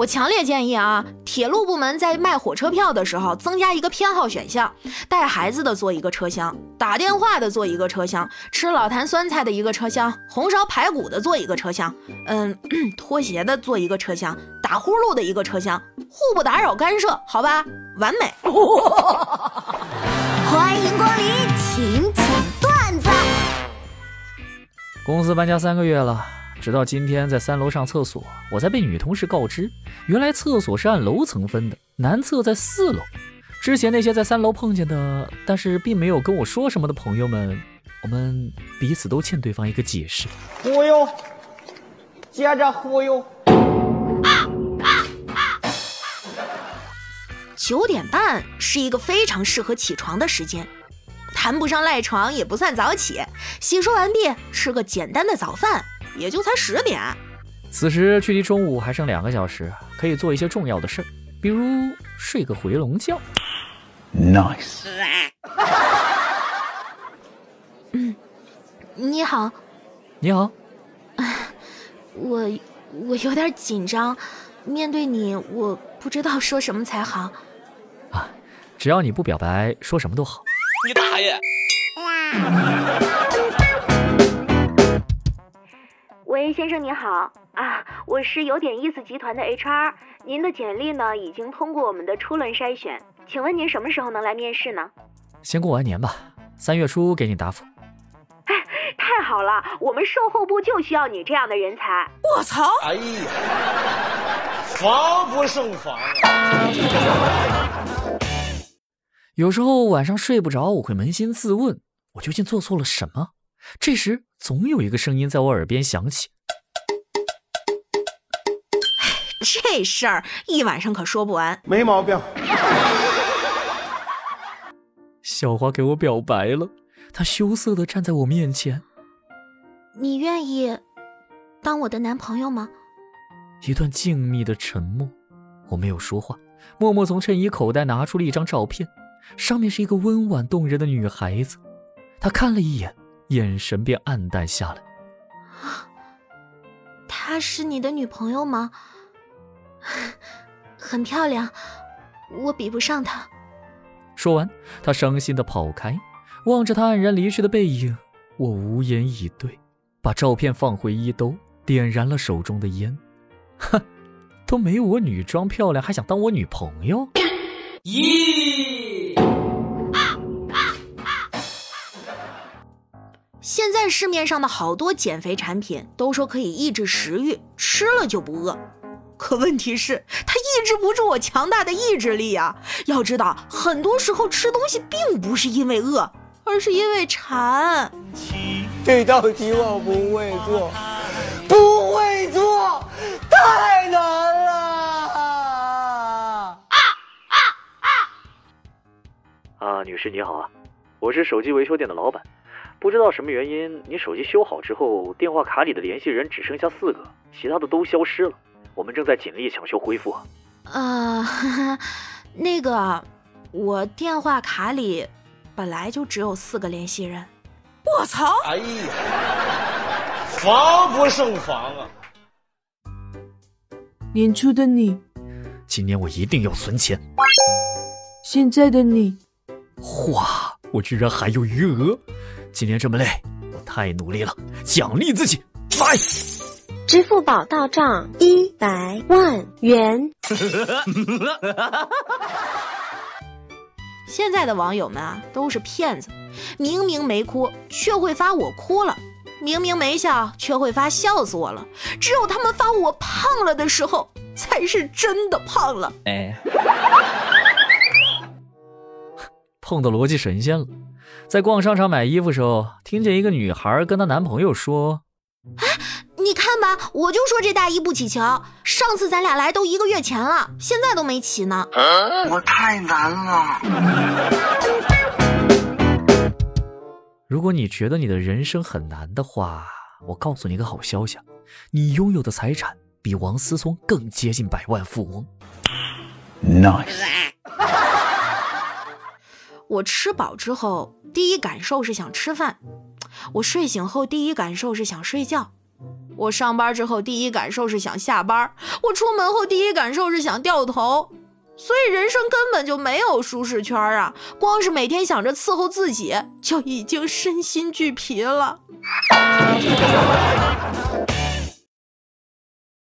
我强烈建议啊，铁路部门在卖火车票的时候增加一个偏好选项，带孩子的坐一个车厢，打电话的坐一个车厢，吃老坛酸菜的一个车厢，红烧排骨的坐一个车厢，嗯，拖鞋的坐一个车厢，打呼噜的一个车厢，互不打扰干涉，好吧，完美。欢迎光临，请讲段子。公司搬家三个月了。直到今天，在三楼上厕所，我才被女同事告知，原来厕所是按楼层分的，男厕在四楼。之前那些在三楼碰见的，但是并没有跟我说什么的朋友们，我们彼此都欠对方一个解释。忽悠，接着忽悠。九点半是一个非常适合起床的时间，谈不上赖床，也不算早起。洗漱完毕，吃个简单的早饭。也就才十点，此时距离中午还剩两个小时，可以做一些重要的事儿，比如睡个回笼觉。Nice。嗯，你好。你好。我我有点紧张，面对你，我不知道说什么才好。啊，只要你不表白，说什么都好。你大爷！喂，先生您好啊，我是有点意思集团的 HR，您的简历呢已经通过我们的初轮筛选，请问您什么时候能来面试呢？先过完年吧，三月初给你答复。哎，太好了，我们售后部就需要你这样的人才。我操！哎呀，防不胜防啊！有时候晚上睡不着，我会扪心自问，我究竟做错了什么？这时，总有一个声音在我耳边响起：“这事儿一晚上可说不完。”没毛病。小花给我表白了，她羞涩的站在我面前：“你愿意当我的男朋友吗？”一段静谧的沉默，我没有说话，默默从衬衣口袋拿出了一张照片，上面是一个温婉动人的女孩子。她看了一眼。眼神便暗淡下来。她是你的女朋友吗？很漂亮，我比不上她。说完，他伤心的跑开，望着他黯然离去的背影，我无言以对，把照片放回衣兜，点燃了手中的烟。哼，都没我女装漂亮，还想当我女朋友？咦？现在市面上的好多减肥产品都说可以抑制食欲，吃了就不饿。可问题是，它抑制不住我强大的意志力啊！要知道，很多时候吃东西并不是因为饿，而是因为馋。这道题我不会做，不会做，太难了！啊啊啊！啊，女士你好啊，我是手机维修店的老板。不知道什么原因，你手机修好之后，电话卡里的联系人只剩下四个，其他的都消失了。我们正在尽力抢修恢复。啊，那个，我电话卡里本来就只有四个联系人。我操！哎呀，防不胜防啊！年初的你，今年我一定要存钱。现在的你，哇，我居然还有余额。今天这么累，我太努力了，奖励自己，买。支付宝到账一百万元。现在的网友们啊，都是骗子，明明没哭，却会发我哭了；明明没笑，却会发笑死我了。只有他们发我胖了的时候，才是真的胖了。哎，碰到逻辑神仙了。在逛商场买衣服时候，听见一个女孩跟她男朋友说：“哎，你看吧，我就说这大衣不起球。上次咱俩来都一个月前了，现在都没起呢。我太难了。如果你觉得你的人生很难的话，我告诉你个好消息，你拥有的财产比王思聪更接近百万富翁。Nice。我吃饱之后，第一感受是想吃饭；我睡醒后，第一感受是想睡觉；我上班之后第一感受是想下班，我出门后第一感受是想掉头。所以人生根本就没有舒适圈啊！光是每天想着伺候自己，就已经身心俱疲了。